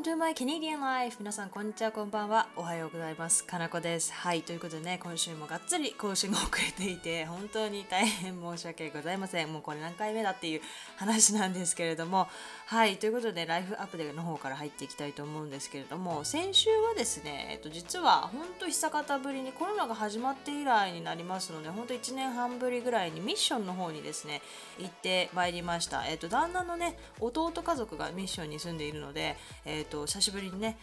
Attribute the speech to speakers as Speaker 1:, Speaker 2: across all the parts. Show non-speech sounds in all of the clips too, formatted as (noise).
Speaker 1: Welcome to my Canadian life! 皆さん、こんにちは、こんばんは。おはようございます。かなこです。はい、ということでね、今週もがっつり更新が遅れていて、(laughs) 本当に大変申し訳ございません。もうこれ何回目だっていう話なんですけれども、はい、ということで、ライフアップデーの方から入っていきたいと思うんですけれども、先週はですね、えっと、実は本当久方ぶりにコロナが始まって以来になりますので、本当1年半ぶりぐらいにミッションの方にですね、行ってまいりました。えっと、旦那のね、弟家族がミッションに住んでいるので、えーと、久しぶりにね、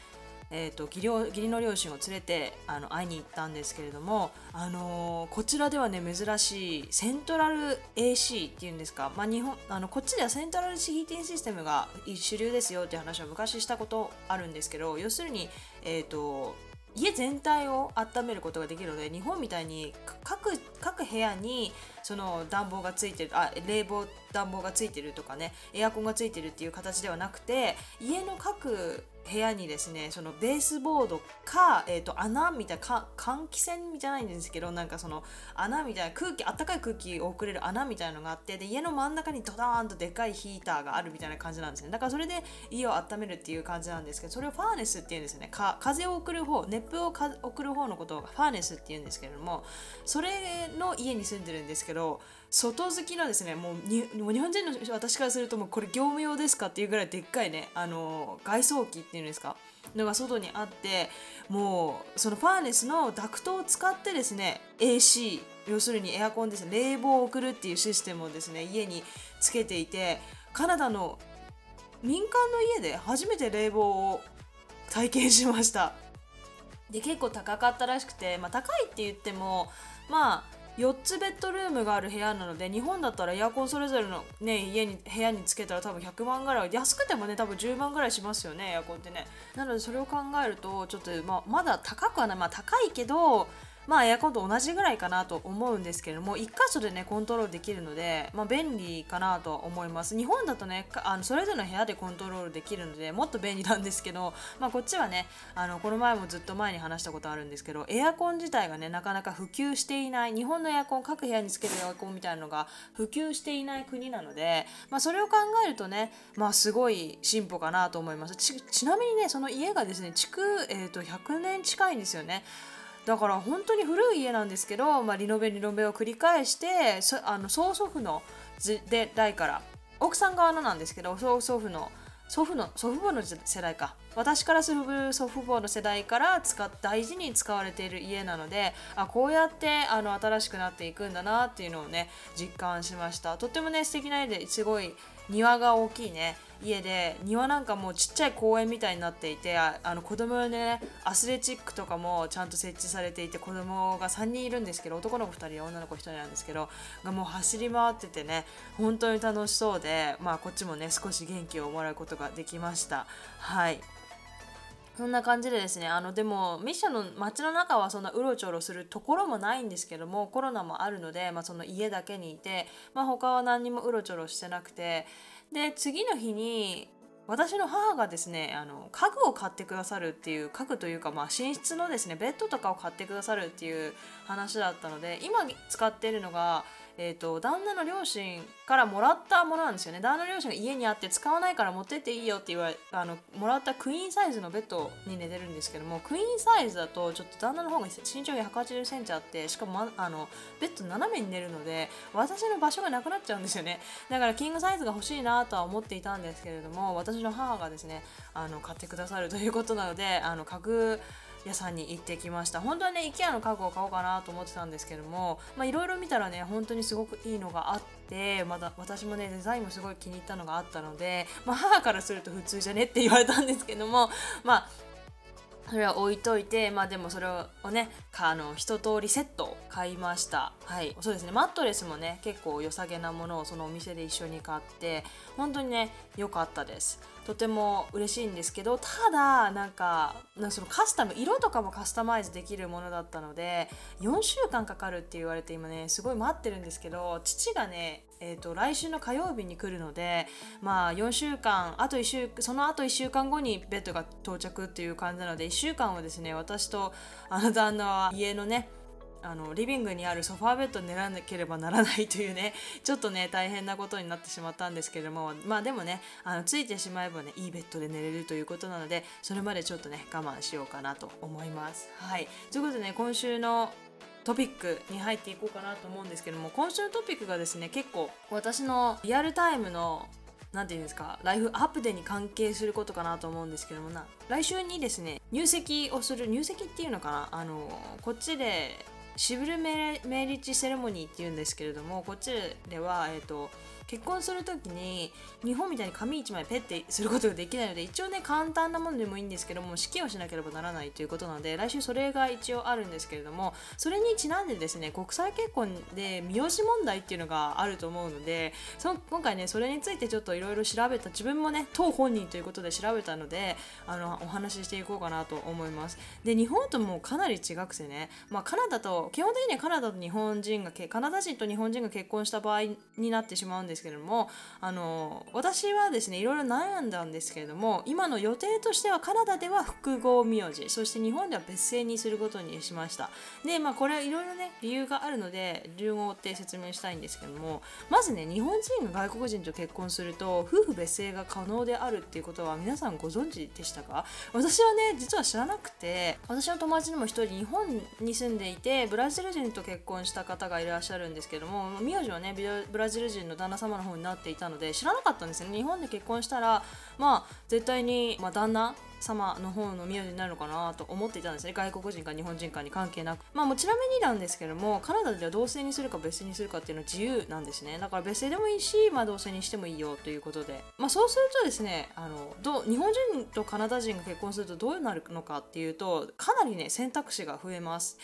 Speaker 1: えーと、義義理の両親を連れてあの会いに行ったんですけれども、あのー、こちらではね珍しいセントラル AC っていうんですか、まあ、日本あのこっちではセントラルヒーティングシステムが主流ですよっていう話は昔したことあるんですけど要するに、えーと家全体を温めることができるので日本みたいに各各部屋にその暖房がついてるあ冷房暖房がついてるとかねエアコンがついてるっていう形ではなくて家の各部屋にですねそのベースボードか、えーと、穴みたいな換気扇じゃないんですけどなんかその穴みたいな空気あったかい空気を送れる穴みたいのがあってで家の真ん中にドダーンとでかいヒーターがあるみたいな感じなんですね。だからそれで家を温めるっていう感じなんですけどそれをファーネスっていうんですよね。か風を送る方熱風を送る方のことをファーネスっていうんですけれどもそれの家に住んでるんですけど外付きのですねもう日本人の私からするともうこれ業務用ですかっていうぐらいでっかいねあの外装機っていうんですか？のが外にあってもうそのファーネスのダクトを使ってですね AC 要するにエアコンですね冷房を送るっていうシステムをですね家につけていてカナダの民間の家で初めて冷房を体験しました。で結構高かったらしくて、まあ、高いって言ってもまあ4つベッドルームがある部屋なので日本だったらエアコンそれぞれの、ね、家に部屋につけたら多分100万ぐらい安くてもね多分10万ぐらいしますよねエアコンってね。なのでそれを考えるとちょっと、まあ、まだ高くはない。まあ高いけどまあエアコンと同じぐらいかなと思うんですけれども1箇所でねコントロールできるので、まあ、便利かなと思います。日本だとねあのそれぞれの部屋でコントロールできるのでもっと便利なんですけど、まあ、こっちはねあのこの前もずっと前に話したことあるんですけどエアコン自体がねなかなか普及していない日本のエアコン各部屋につけるエアコンみたいなのが普及していない国なので、まあ、それを考えるとね、まあ、すごい進歩かなと思います。ちなみにねその家がですね築、えー、と100年近いんですよね。だから本当に古い家なんですけど、まあ、リノベリノベを繰り返してあの曽祖父ので代から奥さん側のなんですけど曽祖父の祖父の祖父母の世代か。私からする祖父母の世代から使大事に使われている家なのであこうやってあの新しくなっていくんだなっていうのをね実感しました。とってもね素敵な家ですごい庭が大きいね。家で庭なんかもうちっちゃい公園みたいになっていてあの子供用のねアスレチックとかもちゃんと設置されていて子供が3人いるんですけど男の子2人女の子1人なんですけどがもう走り回っててね本当に楽しそうでまあこっちもね少し元気をもらうことができました。はい。そんな感じでですねあのでもミッションの街の中はそんなうろちょろするところもないんですけどもコロナもあるので、まあ、その家だけにいて、まあ、他は何にもうろちょろしてなくて。で次の日に私の母がですねあの家具を買ってくださるっていう家具というか、まあ、寝室のですねベッドとかを買ってくださるっていう話だったので今使ってるのがえーと、旦那の両親からもらったものなんですよね。旦那の両親が家にあって使わないから持ってっていいよって言われあのもらったクイーンサイズのベッドに寝てるんですけどもクイーンサイズだとちょっと旦那の方が身長が1 8 0センチあってしかも、ま、あのベッド斜めに寝るので私の場所がなくなっちゃうんですよね。だからキングサイズが欲しいなとは思っていたんですけれども私の母がですねあの買ってくださるということなのであの家具屋さんに行ってきました。本当はね IKEA の家具を買おうかなと思ってたんですけどもいろいろ見たらね本当にすごくいいのがあってまだ私もねデザインもすごい気に入ったのがあったので、まあ、母からすると普通じゃねって言われたんですけどもまあそれは置いといてまあでもそれをねあの一通りセット買いました。はい。そうですね。マットレスもね結構良さげなものをそのお店で一緒に買って本当にね良かったです。とても嬉しいんですけどただなんかそのカスタム色とかもカスタマイズできるものだったので4週間かかるって言われて今ねすごい待ってるんですけど父がねえーと、来週の火曜日に来るので、まあ、4週間あと1週その後1週間後にベッドが到着っていう感じなので1週間はですね私とあの旦那は家のねあのリビングにあるソファーベッドを寝らなければならないというね (laughs) ちょっとね大変なことになってしまったんですけどもまあでもねあのついてしまえばねいいベッドで寝れるということなのでそれまでちょっとね我慢しようかなと思います。はいということでね今週のトピックに入っていこうかなと思うんですけども今週のトピックがですね結構私のリアルタイムの何て言うんですかライフアップデーに関係することかなと思うんですけどもな来週にですね入籍をする入籍っていうのかなあのこっちでシブルメリッジセレモニーっていうんですけれどもこっちでは、えーと、結婚する時に日本みたいに紙1枚ペッてすることができないので一応ね簡単なものでもいいんですけども式をしなければならないということなので来週それが一応あるんですけれどもそれにちなんでですね国際結婚で名字問題っていうのがあると思うのでそ今回ねそれについてちょっといろいろ調べた自分もね当本人ということで調べたのであのお話ししていこうかなと思います。で日本ともかなり違くてね、まあ、カナダと基本的にはカナダと日本人がカナダ人と日本人が結婚した場合になってしまうんですですけれどもあの私はですねいろいろ悩んだんですけれども今の予定としてはカナダでは複合名字そして日本では別姓にすることにしました。でまあこれはいろいろね理由があるので理由を追って説明したいんですけどもまずね日本人が外国人と結婚すると夫婦別姓が可能であるっていうことは皆さんご存知でしたか？私はね実は知らなくて私の友達にも一人日本に住んでいてブラジル人と結婚した方がいらっしゃるんですけども名字はねブラジル人の旦那様様の方になっていたので知らなかったんですよね。日本で結婚したらまあ絶対に、まあ、旦那様の方の名字になるのかなと思っていたんですね。外国人か日本人かに関係なく。まあもちなみになんですけどもカナダでは同姓にするか別姓にするかっていうのは自由なんですね。だから別姓でもいいし、まあ、同姓にしてもいいよということで。まあそうするとですねあのど日本人とカナダ人が結婚するとどうなるのかっていうとかなりね選択肢が増えます。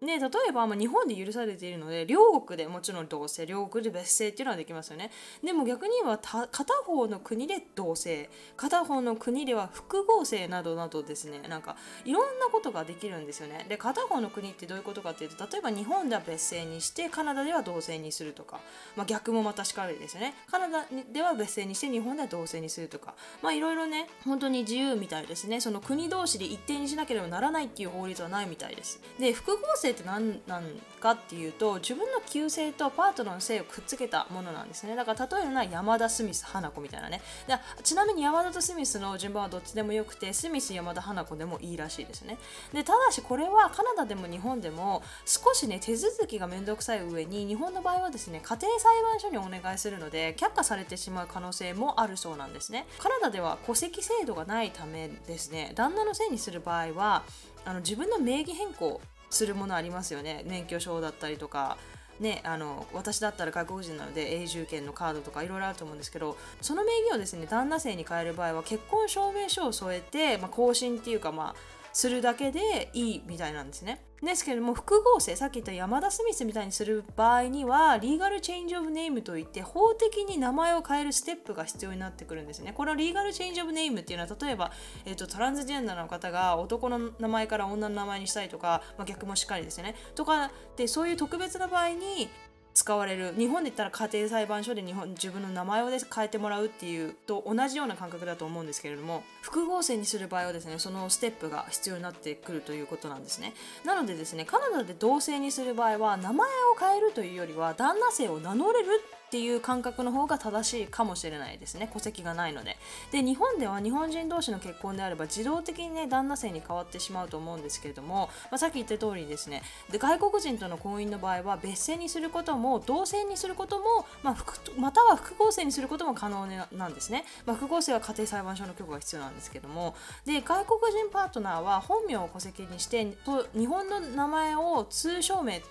Speaker 1: ね、例えば、まあ、日本で許されているので両国でもちろん同姓両国で別姓っていうのはできますよね。でも逆には片方の国で同姓片方の国では複合姓などなどですね。なんかいろんなことができるんですよね。で片方の国ってどういうことかっていうと例えば日本では別姓にしてカナダでは同姓にするとか、まあ、逆もまたしかりですよね。カナダでは別姓にして日本では同姓にするとか。まあいろいろね本当に自由みたいですね。その国同士で一定にしなければならないっていう法律はないみたいです。で複合性姓って何なんかっていうと自分の旧姓とパートナーの姓をくっつけたものなんですね。だから例えるのは山田スミス花子みたいなね。でちなみに山田とスミスの順番はどっちでもよくてスミス山田花子でもいいらしいですね。でただしこれはカナダでも日本でも少しね手続きがめんどくさい上に日本の場合はですね家庭裁判所にお願いするので却下されてしまう可能性もあるそうなんですね。カナダでは戸籍制度がないためですね。旦那のせいにする場合はあの自分の名義変更するものありますよね。免許証だったりとか。ね、あの私だったら外国人なので永住権のカードとかいろいろあると思うんですけどその名義をですね旦那姓に変える場合は結婚証明書を添えて、まあ、更新っていうかまあするだけでいいみたいなんですね。ですけれども複合性さっき言った山田スミスみたいにする場合にはリーガルチェンジオブネームといって法的に名前を変えるステップが必要になってくるんですねこのリーガルチェンジオブネームっていうのは例えば、えーと、トランスジェンダーの方が男の名前から女の名前にしたりとか、まあ、逆もしっかりですよねとかでそういう特別な場合に使われる。日本で言ったら家庭裁判所で日本自分の名前を変えてもらうっていうと同じような感覚だと思うんですけれども複合性にする場合はですねそのステップが必要になってくるということなんですね。なのでですねカナダで同性にする場合は名前を変えるというよりは旦那性を名乗れるっていう感覚の方が正しいかもしれないですね。戸籍がないので。で日本では日本人同士の結婚であれば自動的にね旦那姓に変わってしまうと思うんですけれども、まあ、さっき言った通りですね。で外国人との婚姻の場合は別姓にすることも同姓にすることも、まあ、または複合姓にすることも可能なんですね、まあ、複合姓は家庭裁判所の許可が必要なんですけども。で外国人パートナーは本名を戸籍にして日本の名前を通称名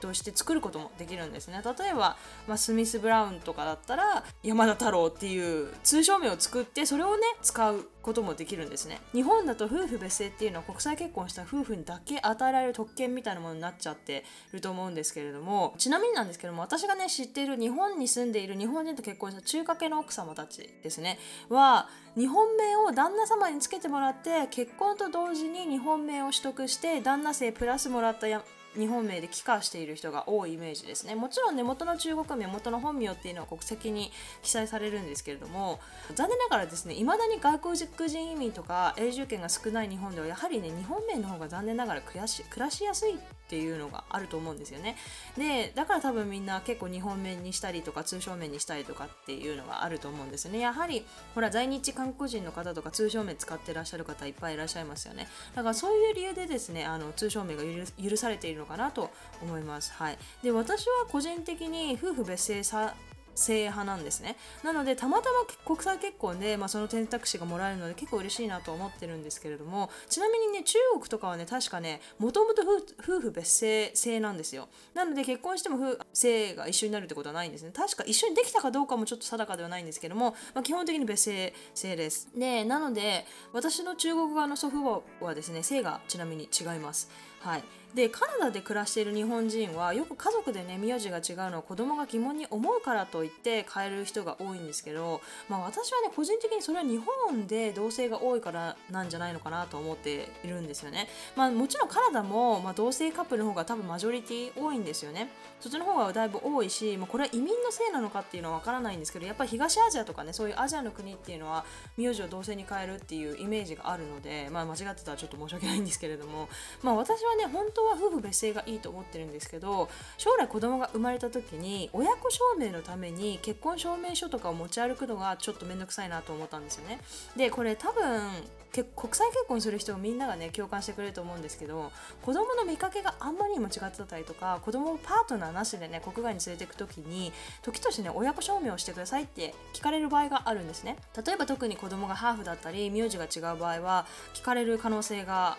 Speaker 1: として作ることもできるんですね。例えば、まあ、スミス・ブラウンとかだったら山田太郎っていう通称名を作ってそれをね使うこともできるんですね。日本だと夫婦別姓っていうのは国際結婚した夫婦にだけ与えられる特権みたいなものになっちゃってると思うんですけれどもちなみになんですけども私がね知っている日本に住んでいる日本人と結婚した中華系の奥様たちですね。は日本名を旦那様につけてもらって結婚と同時に日本名を取得して旦那姓プラスもらった日本名で帰化している人が多いイメージですね。もちろんね元の中国名元の本名っていうのは国籍に記載されるんですけれども残念ながらですねいまだに外国人移民とか永住権が少ない日本ではやはりね日本名の方が残念ながら暮らし暮らしやすいっていうのがあると思うんですよね。でだから多分みんな結構日本面にしたりとか通称面にしたりとかっていうのがあると思うんですね。やはりほら在日韓国人の方とか通称名使ってらっしゃる方いっぱいいらっしゃいますよね。だからそういう理由でですねあの通称名が許されているのかなと思います。はい、で私は個人的に夫婦別姓さ性派なんですね。なのでたまたま国際結婚で、まあ、その選択肢がもらえるので結構嬉しいなと思ってるんですけれどもちなみにね中国とかはね確かねもともと夫婦別姓制なんですよ。なので結婚しても夫姓が一緒になるってことはないんですね。確か一緒にできたかどうかもちょっと定かではないんですけども、まあ、基本的に別姓制です。でなので私の中国側の祖父母はですね姓がちなみに違います。はい。でカナダで暮らしている日本人はよく家族でね名字が違うのは子供が疑問に思うからといって変える人が多いんですけど、まあ、私はね個人的にそれは日本で同性が多いからなんじゃないのかなと思っているんですよね、まあ、もちろんカナダも、まあ、同性カップルの方が多分マジョリティ多いんですよね。そっちの方がだいぶ多いし、まあ、これは移民のせいなのかっていうのはわからないんですけどやっぱり東アジアとかねそういうアジアの国っていうのは名字を同性に変えるっていうイメージがあるので、まあ、間違ってたらちょっと申し訳ないんですけれども、まあ、私はね本当は夫婦別姓がいいと思ってるんですけど将来子供が生まれた時に親子証明のために結婚証明書とかを持ち歩くのがちょっと面倒くさいなと思ったんですよね。でこれ多分国際結婚する人みんながね共感してくれると思うんですけど子供の見かけがあんまりにも違ってたりとか子供をパートナーなしでね国外に連れていく時に時としてね親子証明をしてくださいって聞かれる場合があるんですね。例えば特に子供がハーフだったり名字が違う場合は聞かれる可能性が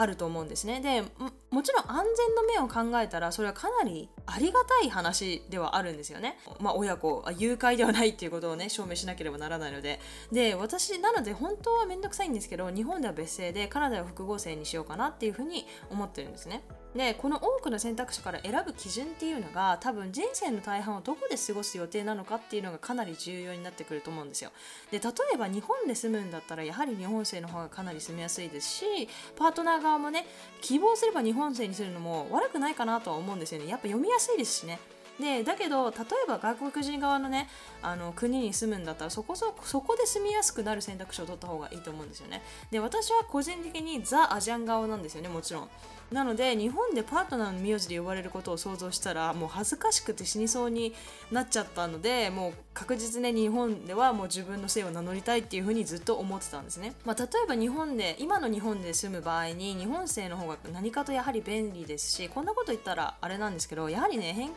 Speaker 1: あると思うんですね。でもちろん安全の面を考えたらそれはかなりありがたい話ではあるんですよね。まあ、親子誘拐ではないっていうことをね証明しなければならないのでで私なので本当は面倒くさいんですけど日本では別姓でカナダは複合性にしようかなっていうふうに思ってるんですね。でこの多くの選択肢から選ぶ基準っていうのが多分人生の大半をどこで過ごす予定なのかっていうのがかなり重要になってくると思うんですよで例えば日本で住むんだったらやはり日本生の方がかなり住みやすいですしパートナー側もね希望すれば日本生にするのも悪くないかなとは思うんですよねやっぱ読みやすいですしね。でだけど例えば外国人側のねあの国に住むんだったらそこそそこで住みやすくなる選択肢を取った方がいいと思うんですよね。で私は個人的にザ・アジアン側なんですよねもちろん。なので日本でパートナーの名字で呼ばれることを想像したらもう恥ずかしくて死にそうになっちゃったのでもう確実に日本ではもう自分の姓を名乗りたいっていうふうにずっと思ってたんですね、まあ、例えば日本で今の日本で住む場合に日本姓の方が何かとやはり便利ですしこんなこと言ったらあれなんですけどやはりね偏見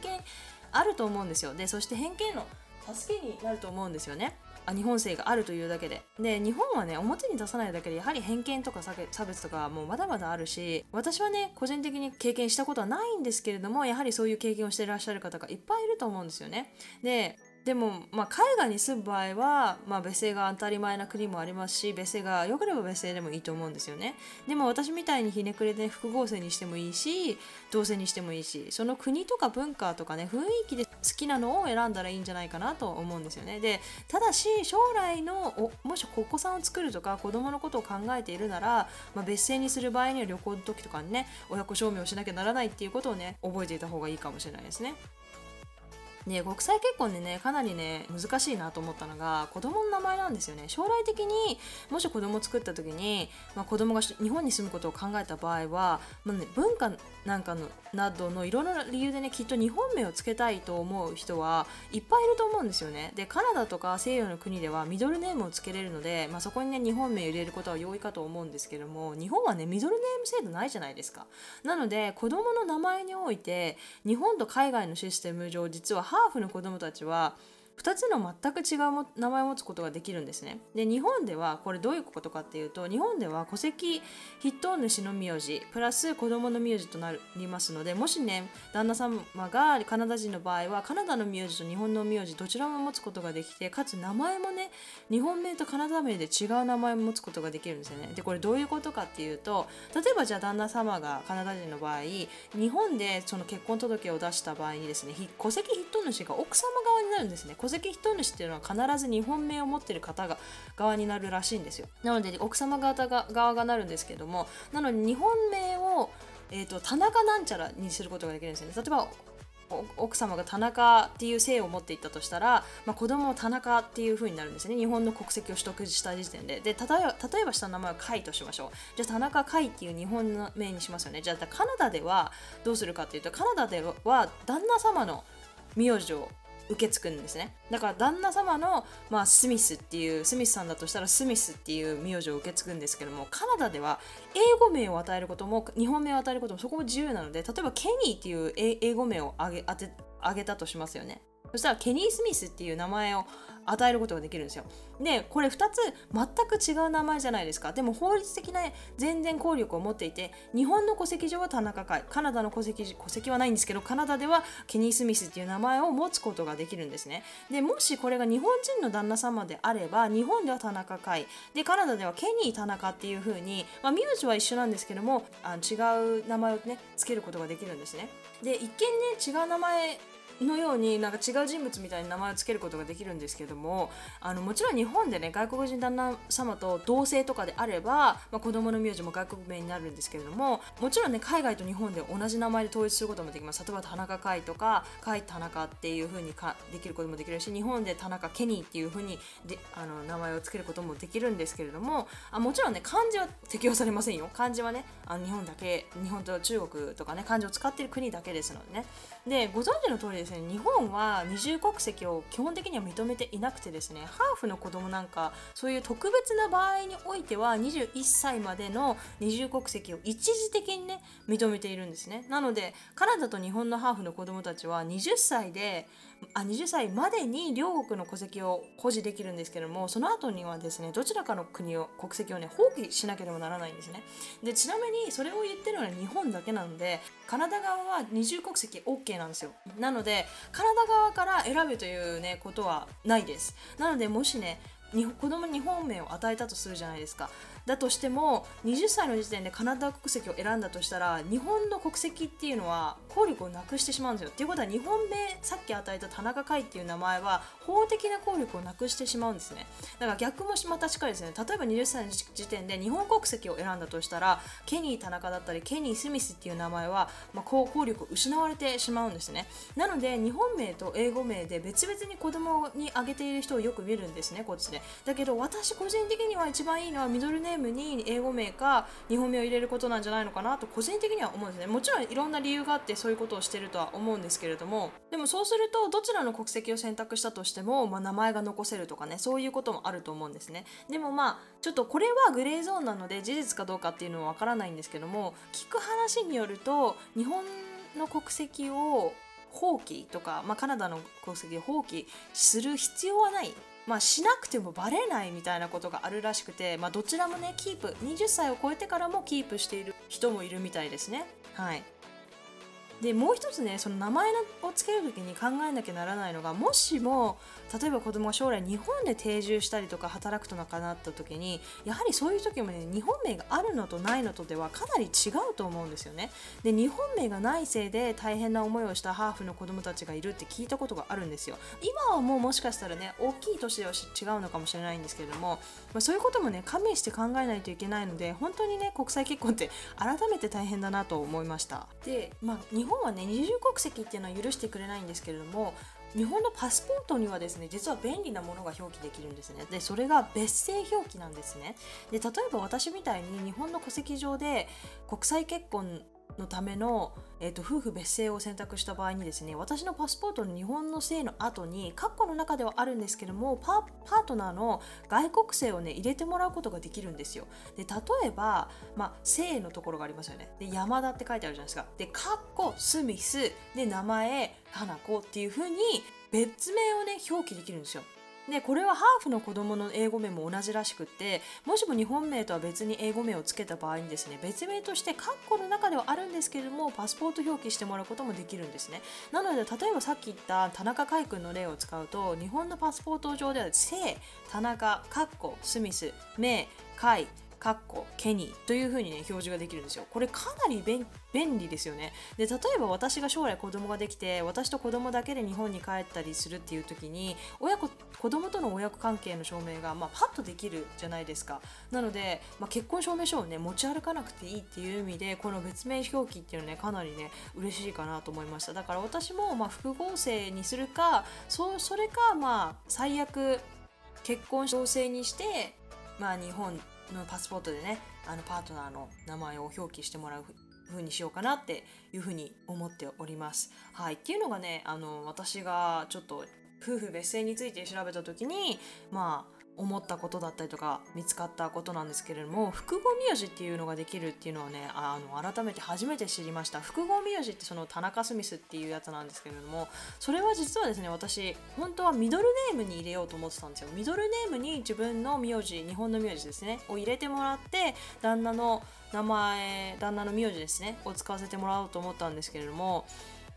Speaker 1: あると思うんですよ。でそして偏見の助けになると思うんですよね。あ日本性があるというだけで。で日本はね表に出さないだけでやはり偏見とか差別とかもうまだまだあるし私はね個人的に経験したことはないんですけれどもやはりそういう経験をしていらっしゃる方がいっぱいいると思うんですよね。ででも、まあ、海外に住む場合は、まあ、別姓が当たり前な国もありますし別姓が良ければ別姓でもいいと思うんですよね。でも私みたいにひねくれで複合性にしてもいいし同性にしてもいいしその国とか文化とかね雰囲気で好きなのを選んだらいいんじゃないかなと思うんですよね。でただし将来のもしお子さんを作るとか子供のことを考えているなら、まあ、別姓にする場合には旅行の時とかにね親子証明をしなきゃならないっていうことをね覚えていた方がいいかもしれないですね。ね、国際結婚でねかなりね難しいなと思ったのが子供の名前なんですよね。将来的にもし子供を作った時に、まあ、子供が日本に住むことを考えた場合は、まあね、文化なんかのなどのいろんな理由でねきっと日本名を付けたいと思う人はいっぱいいると思うんですよね。でカナダとか西洋の国ではミドルネームを付けれるので、まあ、そこにね日本名を入れることは容易かと思うんですけども日本はねミドルネーム制度ないじゃないですか。なので子供の名前において日本と海外のシステム上実はハーフの子供たちは2つの全く違う名前を持つことができるんですね。で日本ではこれどういうことかっていうと日本では戸籍筆頭主の名字プラス子供の名字となりますのでもしね旦那様がカナダ人の場合はカナダの名字と日本の名字どちらも持つことができてかつ名前もね日本名とカナダ名で違う名前を持つことができるんですよね。でこれどういうことかっていうと例えばじゃあ旦那様がカナダ人の場合日本でその結婚届を出した場合にですね戸籍筆頭主が奥様側になるんですね。戸籍人主っていうのは必ず日本名を持ってる方が側になるらしいんですよ。なので奥様方が側がなるんですけどもなので日本名をえーと、田中なんちゃらにすることができるんですよね。例えば奥様が田中っていう姓を持っていったとしたら、まあ、子供も田中っていう風になるんですね。日本の国籍を取得した時点で。で例えば例えば下の名前は甲斐としましょう。じゃあ田中甲斐っていう日本の名にしますよね。じゃあカナダではどうするかっていうとカナダでは旦那様の名字を受け継ぐんですね。だから旦那様の、まあ、スミスっていうスミスさんだとしたらスミスっていう名字を受け継ぐんですけどもカナダでは英語名を与えることも日本名を与えることもそこも自由なので例えばケニーっていう英語名をあげ当てあげたとしますよね。そしたらケニー・スミスっていう名前を与えることができるんですよ。でこれ2つ全く違う名前じゃないですか。でも法律的な全然効力を持っていて日本の戸籍上は田中会カナダの戸籍戸籍はないんですけどカナダではケニー・スミスっていう名前を持つことができるんですね。でもしこれが日本人の旦那様であれば日本では田中会でカナダではケニー田中っていう風にまあ、名字は一緒なんですけどもあの違う名前をねつけることができるんですね。で一見ね違う名前のようになんか違う人物みたいに名前を付けることができるんですけどもあのもちろん日本でね外国人旦那様と同姓とかであれば、まあ、子供の名字も外国名になるんですけれどももちろんね海外と日本で同じ名前で統一することもできます。例えば田中海とか海田中っていう風にかできることもできるし日本で田中ケニーっていう風にであの名前を付けることもできるんですけれどもあもちろんね漢字は適用されませんよ。漢字はねあの日本だけ日本と中国とかね漢字を使ってる国だけですのでね。でご存知の通りですね日本は二重国籍を基本的には認めていなくてですねハーフの子供なんかそういう特別な場合においては21歳までの二重国籍を一時的にね認めているんですね。なのでカナダと日本のハーフの子供たちは20歳であ20歳までに両国の戸籍を保持できるんですけどもその後にはですねどちらかの国を国籍をね放棄しなければならないんですね。でちなみにそれを言ってるのは日本だけなのでカナダ側は二重国籍 OK なんですよ。なのでカナダ側から選ぶというねことはないです。なのでもしね子供に日本名を与えたとするじゃないですか。だとしても20歳の時点でカナダ国籍を選んだとしたら日本の国籍っていうのは効力をなくしてしまうんですよ。っていうことは日本名さっき与えた田中海っていう名前は法的な効力をなくしてしまうんですね。だから逆もまたしっかりですね。例えば20歳の時点で日本国籍を選んだとしたらケニー田中だったりケニー・スミスっていう名前は、まあ、効力を失われてしまうんですね。なので日本名と英語名で別々に子供に挙げている人をよく見るんですねこっちで。だけど私個人的には一番いいのはミドルネームに英語名か日本名を入れることなんじゃないのかなと個人的には思うんですね。もちろんいろんな理由があってそういうことをしてるとは思うんですけれども。でもそうするとどちらの国籍を選択したとしても、まあ、名前が残せるとかねそういうこともあると思うんですね。でもまあちょっとこれはグレーゾーンなので事実かどうかっていうのはわからないんですけども聞く話によると日本の国籍を放棄とか、まあ、カナダの国籍を放棄する必要はないまあ、しなくてもバレないみたいなことがあるらしくて、まあ、どちらもねキープ20歳を超えてからもキープしている人もいるみたいですね。はい。でもう一つねその名前を付ける時に考えなきゃならないのがもしも例えば子供が将来日本で定住したりとか働くとなかなった時にやはりそういう時もね日本名があるのとないのとではかなり違うと思うんですよね。で日本名がないせいで大変な思いをしたハーフの子供たちがいるって聞いたことがあるんですよ。今はもうもしかしたらね大きい年では違うのかもしれないんですけれども、まあ、そういうこともね加味して考えないといけないので本当にね国際結婚って改めて大変だなと思いました。でまあ本はね二重国籍っていうのは許してくれないんですけれども日本のパスポートにはですね実は便利なものが表記できるんですね。でそれが別姓表記なんですね。で例えば私みたいに日本の戸籍上で国際結婚のための、えーと、夫婦別姓を選択した場合にですね私のパスポートの日本の姓の後に括弧の中ではあるんですけどもパートナーの外国姓をね入れてもらうことができるんですよ。で例えば、まあ、姓のところがありますよね。で山田って書いてあるじゃないですか。で括弧スミスで名前花子っていう風に別名をね表記できるんですよ。でこれはハーフの子供の英語名も同じらしくってもしも日本名とは別に英語名を付けた場合にですね別名として括弧の中ではあるんですけれどもパスポート表記してもらうこともできるんですね。なので例えばさっき言った田中海君の例を使うと日本のパスポート上では姓田中括弧スミス名海かっこケニーというふうにね表示ができるんですよ。これかなり便利ですよね。で例えば私が将来子供ができて私と子供だけで日本に帰ったりするっていう時に親子子供との親子関係の証明が、まあ、パッとできるじゃないですか。なので、まあ、結婚証明書をね持ち歩かなくていいっていう意味でこの別名表記っていうのねかなりね嬉しいかなと思いました。だから私もま複合性にするかそそれかまあ最悪結婚同性にしてまあ日本のパスポートでねあのパートナーの名前を表記してもらう風にしようかなっていう風に思っております。はい、っていうのがねあの私がちょっと夫婦別姓について調べた時にまあ思ったことだったりとか見つかったことなんですけれども複合名字っていうのができるっていうのはねあの改めて初めて知りました。複合名字ってその田中スミスっていうやつなんですけれどもそれは実はですね私本当はミドルネームに入れようと思ってたんですよ。ミドルネームに自分の名字日本の名字ですねを入れてもらって旦那の名前旦那の名字ですねを使わせてもらおうと思ったんですけれども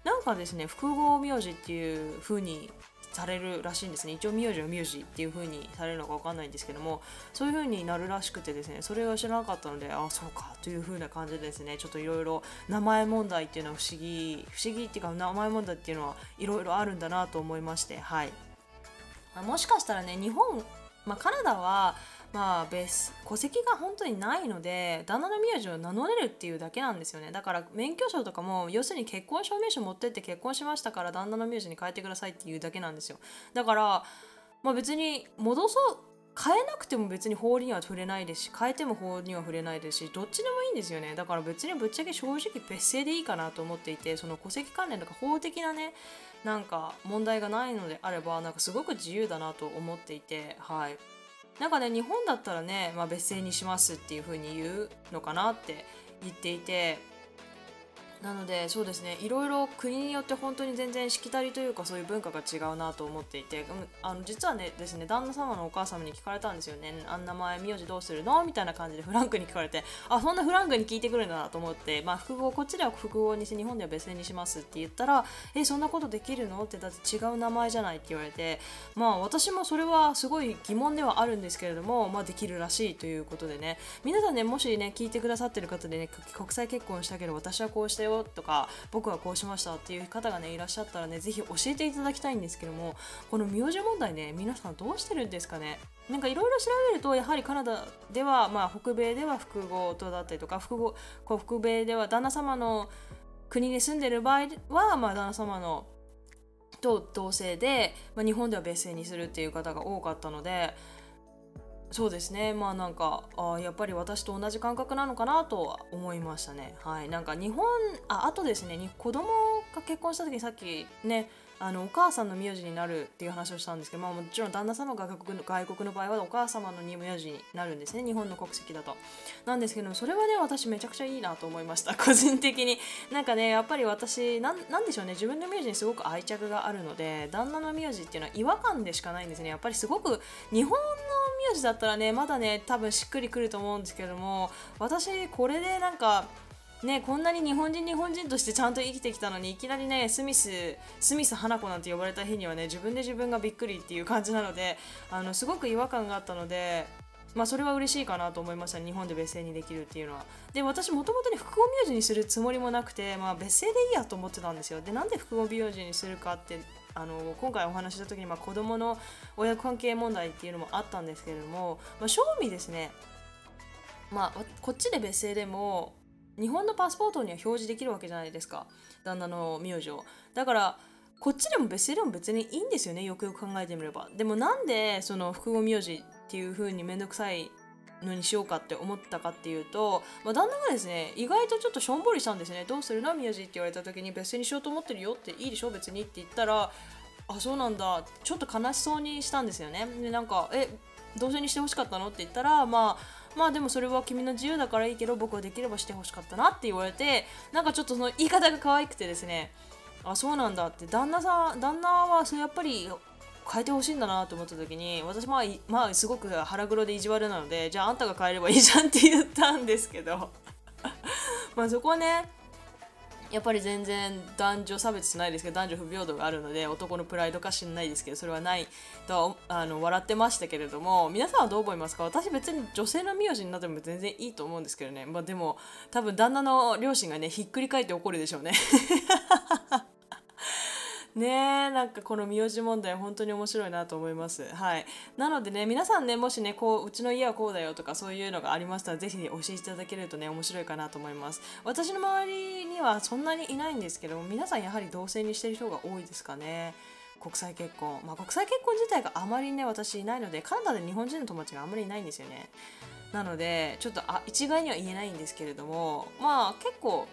Speaker 1: なんかですね複合名字っていう風にされるらしいんですね。一応名字は名字っていう風にされるのか分かんないんですけどもそういう風になるらしくてですねそれが知らなかったのであそうかという風な感じでですねちょっといろいろ名前問題っていうのは不思議不思議っていうか名前問題っていうのはいろいろあるんだなと思いましてはい。もしかしたらね日本まあ、カナダはまあ別戸籍が本当にないので旦那の名字を名乗れるっていうだけなんですよね。だから免許証とかも要するに結婚証明書持ってって結婚しましたから旦那の名字に変えてくださいっていうだけなんですよ。だからまあ別に戻そう変えなくても別に法には触れないですし変えても法には触れないですしどっちでもいいんですよね。だから別にぶっちゃけ正直別姓でいいかなと思っていてその戸籍関連とか法的なねなんか問題がないのであればなんかすごく自由だなと思っていてはい。なんかね日本だったらね、まあ、別姓にしますっていうふうに言うのかなって言っていてなのでそうですね。いろいろ国によって本当に全然しきたりというかそういう文化が違うなと思っていてあの実はねですね旦那様のお母様に聞かれたんですよね。あんな前名字どうするの？みたいな感じでフランクに聞かれてあそんなフランクに聞いてくるんだなと思ってまあ複合こっちでは複合にして日本では別姓にしますって言ったらえそんなことできるの？ってだって違う名前じゃないって言われてまあ私もそれはすごい疑問ではあるんですけれどもまあできるらしいということでね。皆さんねもしね聞いてくださってる方でね国際結婚したけど私はこうしたよとか僕はこうしましたっていう方がねいらっしゃったらね是非教えていただきたいんですけどもこの名字問題ね皆さんどうしてるんですかね？なんかいろいろ調べるとやはりカナダでは、まあ、北米では複合とだったりとか複合こう北米では旦那様の国に住んでる場合は、まあ、旦那様のと同性で、まあ、日本では別姓にするっていう方が多かったのでそうですね。まあなんかあやっぱり私と同じ感覚なのかなとは思いましたね。はい。なんか日本ああとですね子供が結婚した時にさっきねあのお母さんの名字になるっていう話をしたんですけど、まあ、もちろん旦那様が外国の外国の場合はお母様の名字になるんですね日本の国籍だと。なんですけどそれはね私めちゃくちゃいいなと思いました。(laughs) 個人的に。なんかねやっぱり私なんでしょうね。自分の名字にすごく愛着があるので旦那の名字っていうのは違和感でしかないんですね。やっぱりすごく日本の名字だったらねまだね多分しっくりくると思うんですけども私これでなんかね、こんなに日本人日本人としてちゃんと生きてきたのにいきなりねスミススミス花子なんて呼ばれた日にはね自分で自分がびっくりっていう感じなのであのすごく違和感があったのでまあそれは嬉しいかなと思いましたね。日本で別姓にできるっていうのは。で私もともとね複合名字にするつもりもなくて、まあ、別姓でいいやと思ってたんですよ。でなんで複合名字にするかってあの今回お話した時に、まあ、子供の親子関係問題っていうのもあったんですけれども、まあ、正味ですねまあ、こっちで別姓でも日本のパスポートには表示できるわけじゃないですか。旦那の名字を。だからこっちでも別姓でも別にいいんですよね。よくよく考えてみれば。でもなんでその複合名字っていう風に面倒くさいのにしようかって思ったかっていうと、まあ、旦那がですね意外とちょっとしょんぼりしたんですね。どうするの？名字って言われた時に別姓にしようと思ってるよっていいでしょ？別にって言ったらあそうなんだ。ちょっと悲しそうにしたんですよね。でなんかえ同性にしてほしかったの？って言ったらまあまあでもそれは君の自由だからいいけど僕はできればしてほしかったなって言われてなんかちょっとその言い方が可愛くてですねあそうなんだって旦那さん旦那はそれやっぱり変えてほしいんだなと思った時に私まあまあすごく腹黒で意地悪なのでじゃああんたが変えればいいじゃんって言ったんですけど。(laughs) まあそこはねやっぱり全然男女差別しないですけど男女不平等があるので男のプライドか知んないですけどそれはないとあの笑ってましたけれども皆さんはどう思いますか？私別に女性の名字になっても全然いいと思うんですけどね、まあ、でも多分旦那の両親がねひっくり返って怒るでしょうね。ねなんかこの名字問題本当に面白いなと思います。はい。なのでね皆さんねもしねこううちの家はこうだよとかそういうのがありましたらぜひ、教えていただけるとね面白いかなと思います。私の周りにはそんなにいないんですけども皆さんやはり同性にしてる人が多いですかね。国際結婚、まあ、国際結婚自体があまりね私いないのでカナダで日本人の友達があんまりいないんですよね。なのでちょっとあ一概には言えないんですけれどもまあ結構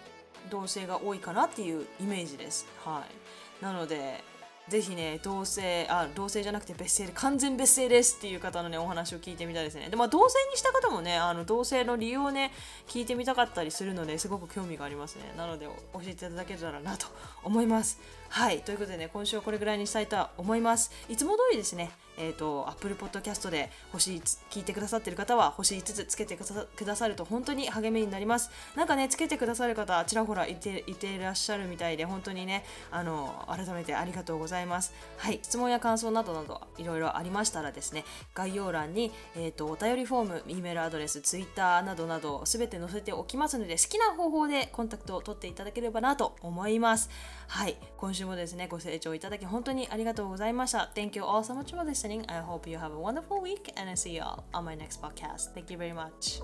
Speaker 1: 同性が多いかなっていうイメージです。はい。なのでぜひね同性あ同性じゃなくて別姓で完全別姓ですっていう方のねお話を聞いてみたいですね。でまあ同性にした方もねあの同性の理由をね聞いてみたかったりするのですごく興味がありますね。なので教えていただけたらなと思います。はい。ということでね今週はこれぐらいにしたいと思います。いつも通りですねえっ、ー、と Apple Podcast で星聞いてくださってる方は星5つつけてくださると本当に励みになります。なんかねつけてくださる方ちらほらいていていらっしゃるみたいで本当にねあの改めてありがとうございます。はい質問や感想などなどいろいろありましたらですね概要欄に、えーと、お便りフォーム E メールアドレス Twitter などなどすべて載せておきますので好きな方法でコンタクトを取っていただければなと思います。はい今週もですねご清聴いただき本当にありがとうございました Thank you all so much for listening I hope you have a wonderful week and I see you all on my next podcast. Thank you very much.